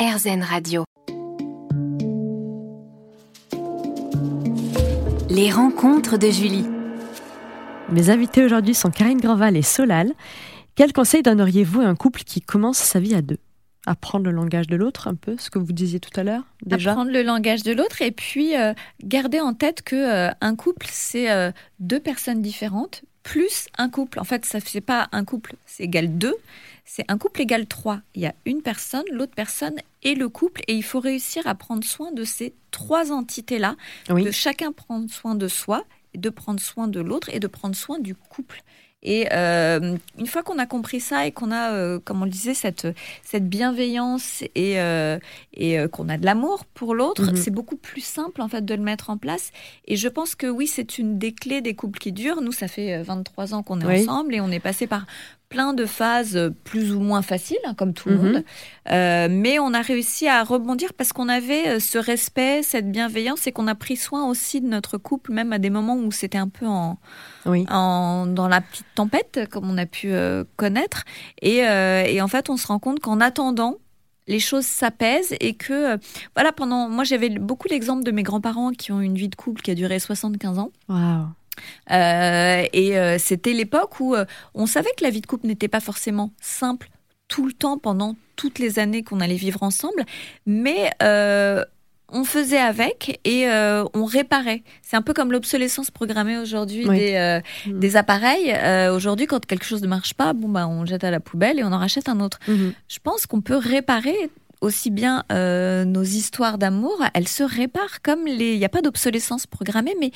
RZN Radio. Les rencontres de Julie. Mes invités aujourd'hui sont Karine Granval et Solal. Quel conseil donneriez-vous à un couple qui commence sa vie à deux? Apprendre le langage de l'autre, un peu, ce que vous disiez tout à l'heure déjà? Apprendre le langage de l'autre et puis euh, garder en tête que euh, un couple, c'est euh, deux personnes différentes plus un couple. En fait, ça fait pas un couple, c'est égal deux. C'est un couple égal trois. Il y a une personne, l'autre personne et le couple. Et il faut réussir à prendre soin de ces trois entités-là, de chacun prendre soin de soi, de prendre soin de l'autre et de prendre soin du couple. Et euh, une fois qu'on a compris ça et qu'on a, euh, comme on le disait, cette, cette bienveillance et, euh, et qu'on a de l'amour pour l'autre, mhm. c'est beaucoup plus simple en fait de le mettre en place. Et je pense que oui, c'est une des clés des couples qui durent. Nous, ça fait 23 ans qu'on est ensemble et on est passé par plein de phases plus ou moins faciles, hein, comme tout le mhm. monde. Euh, mais on a réussi à rebondir parce qu'on avait euh, ce respect, cette bienveillance et qu'on a pris soin aussi de notre couple, même à des moments où c'était un peu en, en, dans la petite tempête, comme on a pu euh, connaître. Et, et en fait, on se rend compte qu'en attendant, les choses s'apaisent et que, voilà, pendant. Moi, j'avais beaucoup l'exemple de mes grands-parents qui ont une vie de couple qui a duré 75 ans. Waouh! Euh, et euh, c'était l'époque où euh, on savait que la vie de couple n'était pas forcément simple tout le temps pendant toutes les années qu'on allait vivre ensemble, mais on faisait avec et on réparait. C'est un peu comme l'obsolescence programmée aujourd'hui des, mmh. des, appareils. aujourd'hui, quand quelque chose ne marche pas, bon bah on jette à la poubelle et on en rachète un autre. Mmh. Je pense qu'on peut réparer aussi bien euh, nos histoires d'amour, elles se réparent comme les. Il n'y a pas d'obsolescence programmée, mais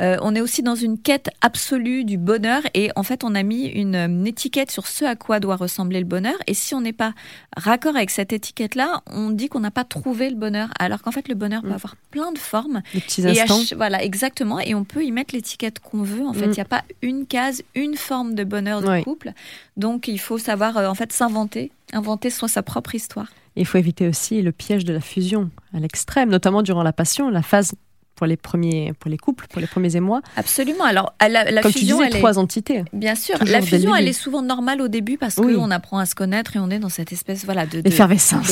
euh, on est aussi dans une quête absolue du bonheur. Et en fait, on a mis une, étiquette sur ce à quoi doit ressembler le bonheur. Et si on n'est pas raccord avec cette étiquette-là, on dit qu'on n'a pas trouvé le bonheur. Alors qu'en fait, le bonheur peut mm. avoir plein de formes. Des petits instants. voilà, exactement. Et on peut y mettre l'étiquette qu'on veut. En fait, mm. il n'y a pas une case, une forme de bonheur de couple. Donc, il faut savoir euh, en fait s'inventer, inventer soit sa propre histoire. Il faut éviter aussi le piège de la fusion à l'extrême, notamment durant la passion, la phase pour les premiers, pour les couples, pour les premiers émois. Absolument. Alors, la, la Comme fusion, tu disais, trois entités. Bien sûr. La fusion, elle est souvent normale au début parce qu'on apprend à se connaître et on est dans cette espèce, voilà, de, d'effervescence.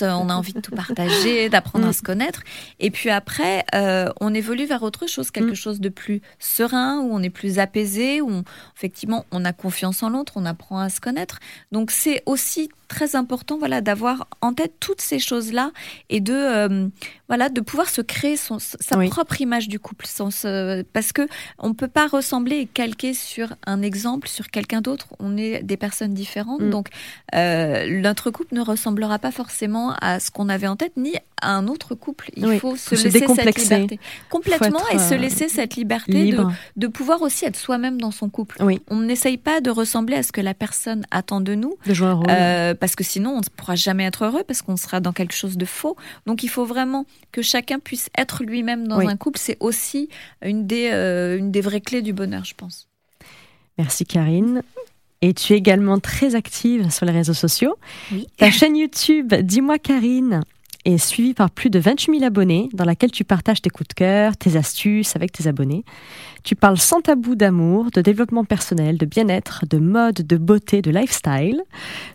on a envie de tout partager, d'apprendre à se connaître. Et puis après, euh, on évolue vers autre chose, quelque mm. chose de plus serein, où on est plus apaisé, où effectivement, on a confiance en l'autre, on apprend à se connaître. Donc, c'est aussi très important, voilà, d'avoir en tête toutes ces choses-là et de, euh, voilà, de pouvoir se créer son, sa propre image du couple, parce que on peut pas ressembler et calquer sur un exemple, sur quelqu'un d'autre. On est des personnes différentes, mm. donc euh, notre couple ne ressemblera pas forcément à ce qu'on avait en tête, ni à un autre couple. Il faut se, laisser cette liberté complètement et se euh, laisser cette liberté de, de, pouvoir aussi être soi-même dans son couple. On n'essaye pas de ressembler à ce que la personne attend de nous, de jouer un rôle. Euh, parce que sinon on ne pourra jamais être heureux parce qu'on sera dans quelque chose de faux. Donc il faut vraiment que chacun puisse être lui lui-même dans un couple, c'est aussi une des, euh, une des vraies clés du bonheur, je pense. Merci Karine. Et tu es également très active sur les réseaux sociaux. Ta chaîne YouTube Dis-moi Karine est suivie par plus de 28 000 abonnés, dans laquelle tu partages tes coups de cœur, tes astuces avec tes abonnés. Tu parles sans tabou d'amour, de développement personnel, de bien-être, de mode, de beauté, de lifestyle.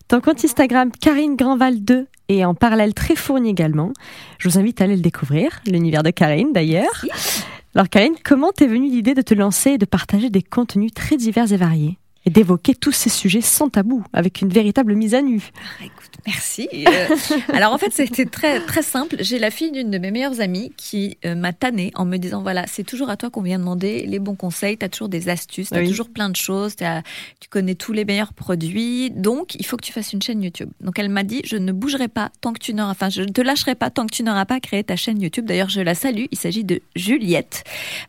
Ton compte Instagram Karine Grandval 2 est en parallèle très fourni également. Je vous invite à aller le découvrir, l'univers de Karine d'ailleurs. Alors Karine, comment t'es venue l'idée de te lancer et de partager des contenus très divers et variés? Et d'évoquer tous ces sujets sans tabou, avec une véritable mise à nu. Ah, écoute, merci. Euh, alors en fait, c'était très très simple. J'ai la fille d'une de mes meilleures amies qui euh, m'a tannée en me disant voilà, c'est toujours à toi qu'on vient demander les bons conseils. Tu as toujours des astuces, tu as toujours plein de choses, tu connais tous les meilleurs produits, donc il faut que tu fasses une chaîne YouTube. Donc elle m'a dit je ne bougerai pas tant que tu n'auras, enfin je ne te lâcherai pas tant que tu n'auras pas créé ta chaîne YouTube. D'ailleurs, je la salue. Il s'agit de Juliette.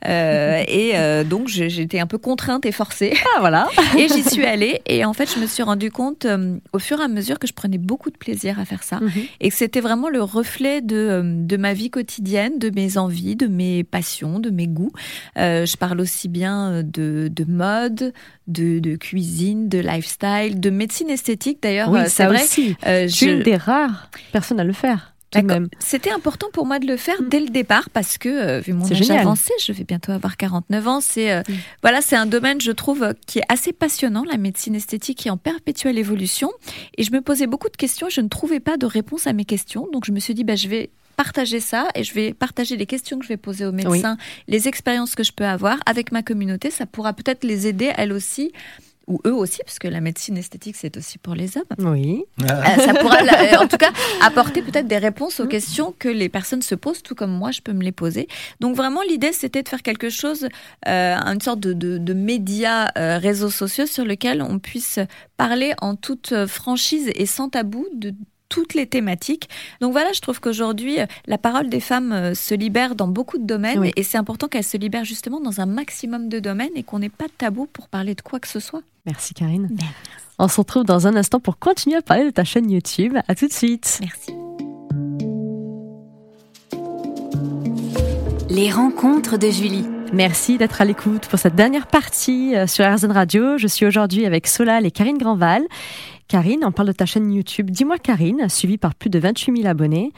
Euh, et donc j'étais un peu contrainte et forcée. Ah voilà. Et j'y suis allée et en fait, je me suis rendu compte euh, au fur et à mesure que je prenais beaucoup de plaisir à faire ça mhm. et que c'était vraiment le reflet de, euh, de ma vie quotidienne, de mes envies, de mes passions, de mes goûts. Euh, je parle aussi bien de, de mode, de, de, cuisine, de lifestyle, de médecine esthétique d'ailleurs. Oui, ça vrai. aussi. Euh, je... Une des rares personnes à le faire. Tout de même. C'était important pour moi de le faire Mm. dès le départ parce que euh, vu mon âge génial. avancé, je vais bientôt avoir 49 ans. C'est euh, voilà, c'est un domaine je trouve euh, qui est assez passionnant, la médecine esthétique qui est en perpétuelle évolution. Et je me posais beaucoup de questions, je ne trouvais pas de réponse à mes questions, donc je me suis dit bah je vais partager ça et je vais partager les questions que je vais poser aux médecins, les expériences que je peux avoir avec ma communauté. Ça pourra peut-être les aider elles aussi ou eux aussi, parce que la médecine esthétique c'est aussi pour les hommes. Oui. Euh, ça pourra, la- en tout cas, apporter peut-être des réponses aux questions que les personnes se posent, tout comme moi, je peux me les poser. Donc vraiment, l'idée, c'était de faire quelque chose, euh, une sorte de, de, de média euh, réseaux sociaux sur lequel on puisse parler en toute euh, franchise et sans tabou de toutes les thématiques. Donc voilà, je trouve qu'aujourd'hui, euh, la parole des femmes euh, se libère dans beaucoup de domaines Oui. et c'est important qu'elle se libère justement dans un maximum de domaines et qu'on n'ait pas de tabou pour parler de quoi que ce soit. Merci Karine. Ben, On se retrouve dans un instant pour continuer à parler de ta chaîne YouTube. À tout de suite. Merci. Les rencontres de Julie. Merci d'être à l'écoute pour cette dernière partie euh, sur RZN Radio. Je suis aujourd'hui avec Solal et Karine Grandval. Karine, on parle de ta chaîne YouTube. Dis-moi Karine, suivie par plus de 28 000 abonnés.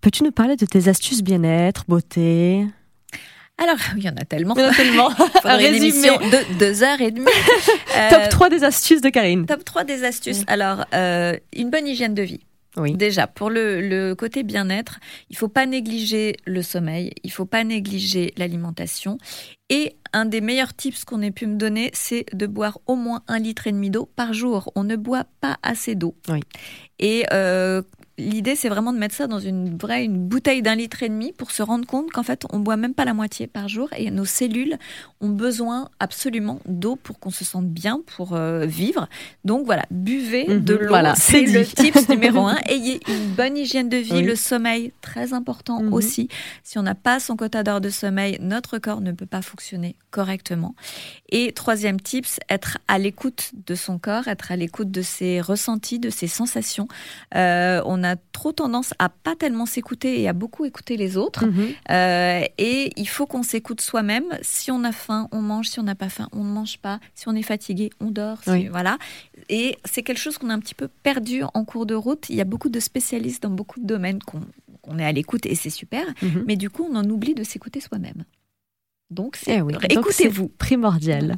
Peux-tu nous parler de tes astuces bien-être, beauté? Alors, il y en a tellement. Il y en a tellement. Une résumé. de deux heures et demie. Euh, Top 3 des astuces de Karine. Top 3 des astuces. Alors, euh, une bonne hygiène de vie. Oui. Déjà, pour le, le côté bien-être, il faut pas négliger le sommeil, il faut pas négliger l'alimentation. Et un des meilleurs tips qu'on ait pu me donner, c'est de boire au moins un litre et demi d'eau par jour. On ne boit pas assez d'eau. Oui. Et euh, l'idée, c'est vraiment de mettre ça dans une vraie une bouteille d'un litre et demi pour se rendre compte qu'en fait, on boit même pas la moitié par jour et nos cellules ont besoin absolument d'eau pour qu'on se sente bien pour euh, vivre. Donc voilà, buvez Mhm, de l'eau. voilà, c'est le tips numéro un. Ayez une bonne hygiène de vie, Oui. le sommeil très important Mhm. aussi. Si on n'a pas son quota d'heures de sommeil, notre corps ne peut pas fonctionner correctement. Et troisième tips, être à l'écoute de son corps, être à l'écoute de ses ressentis, de ses sensations. Euh, on a trop tendance à pas tellement s'écouter et à beaucoup écouter les autres. Mhm. Euh, et il faut qu'on s'écoute soi-même. Si on a faim, on mange. Si on n'a pas faim, on ne mange pas. Si on est fatigué, on dort. Si- Oui. Voilà. Et c'est quelque chose qu'on a un petit peu perdu en cours de route. Il y a beaucoup de spécialistes dans beaucoup de domaines qu'on est à l'écoute et c'est super. Mhm. Mais du coup, on en oublie de s'écouter soi-même. Donc, c'est Eh oui, écoutez-vous. primordial.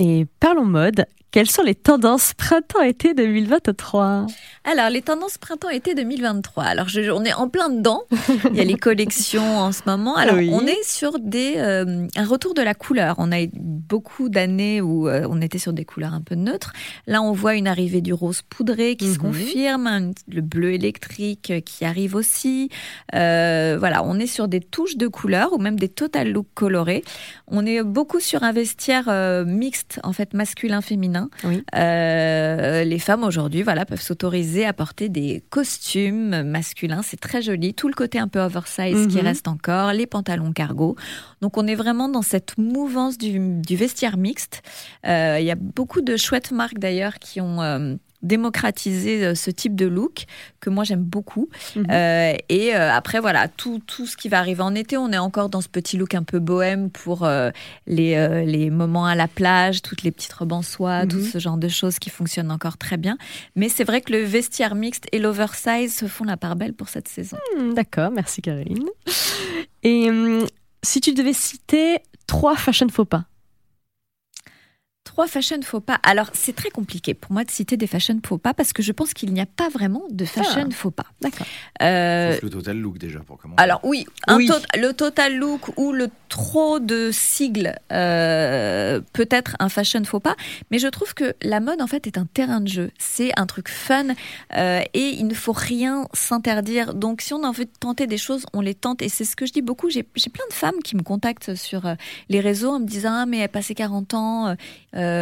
Et parlons mode. Quelles sont les tendances printemps-été 2023 Alors, les tendances printemps-été 2023. Alors, je- on est en plein dedans. Il y a les collections en ce moment. Alors, Oui. on est sur des, euh, un retour de la couleur. On a eu beaucoup d'années où euh, on était sur des couleurs un peu neutres. Là, on voit une arrivée du rose poudré qui se Mhm. confirme, un- le bleu électrique qui arrive aussi. Euh, voilà, on est sur des touches de couleurs ou même des total looks colorés. On est beaucoup sur un vestiaire mixte, en fait, masculin-féminin. Oui. Euh, les femmes aujourd'hui voilà, peuvent s'autoriser à porter des costumes masculins. C'est très joli. Tout le côté un peu oversize qui Mhm. reste encore, les pantalons cargo. Donc on est vraiment dans cette mouvance du, du vestiaire mixte. Euh, Il y a beaucoup de chouettes marques d'ailleurs qui ont démocratisé euh, ce type de look que moi j'aime beaucoup. Mhm. Euh, et euh, après voilà, tout, tout ce qui va arriver en été, on est encore dans ce petit look un peu bohème pour euh, les, les moments à la plage, toutes les petites robes en soie, Mhm. tout ce genre de choses qui fonctionnent encore très bien. Mais c'est vrai que le vestiaire mixte et l'oversize se font la part belle pour cette saison. Hmm, D'accord, merci Karine. Et hum, si tu devais citer trois fashion faux pas Trois fashion faux pas. Alors, c'est très compliqué pour moi de citer des fashion faux pas parce que je pense qu'il n'y a pas vraiment de fashion Ah. faux pas. D'accord. Euh, Sauf le total look déjà pour commencer. alors oui, un Oui. tot- le total look ou le trop de sigles euh, peut être un fashion faux pas, mais je trouve que la mode en fait est un terrain de jeu, c'est un truc fun euh, et il ne faut rien s'interdire. Donc si on a envie de tenter des choses, on les tente et c'est ce que je dis beaucoup. J'ai j'ai plein de femmes qui me contactent sur les réseaux en me disant ah mais elle passé 40 ans, euh,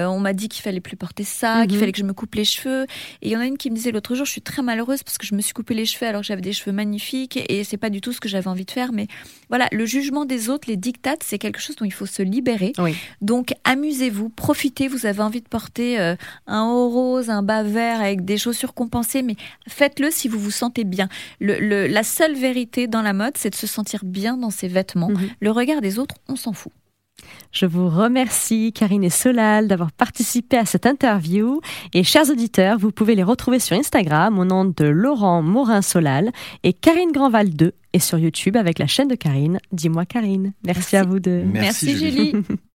on m'a dit qu'il fallait plus porter ça, qu'il Mhm. fallait que je me coupe les cheveux. Et il y en a une qui me disait l'autre jour, je suis très malheureuse parce que je me suis coupé les cheveux alors que j'avais des cheveux magnifiques et c'est pas du tout ce que j'avais envie de faire. Mais voilà, le jugement des autres, les dictates, c'est quelque chose dont il faut se libérer. Oui. Donc amusez-vous, profitez. Vous avez envie de porter euh, un haut rose, un bas vert avec des chaussures compensées, mais faites-le si vous vous sentez bien. Le, le- la seule vérité dans la mode, c'est de se sentir bien dans ses vêtements. Mhm. Le regard des autres, on s'en fout. Je vous remercie, Karine et Solal, d'avoir participé à cette interview. Et chers auditeurs, vous pouvez les retrouver sur Instagram au nom de Laurent Morin-Solal et Karine Grandval 2 et sur YouTube avec la chaîne de Karine. Dis-moi, Karine. Merci, à vous deux. Merci, Julie.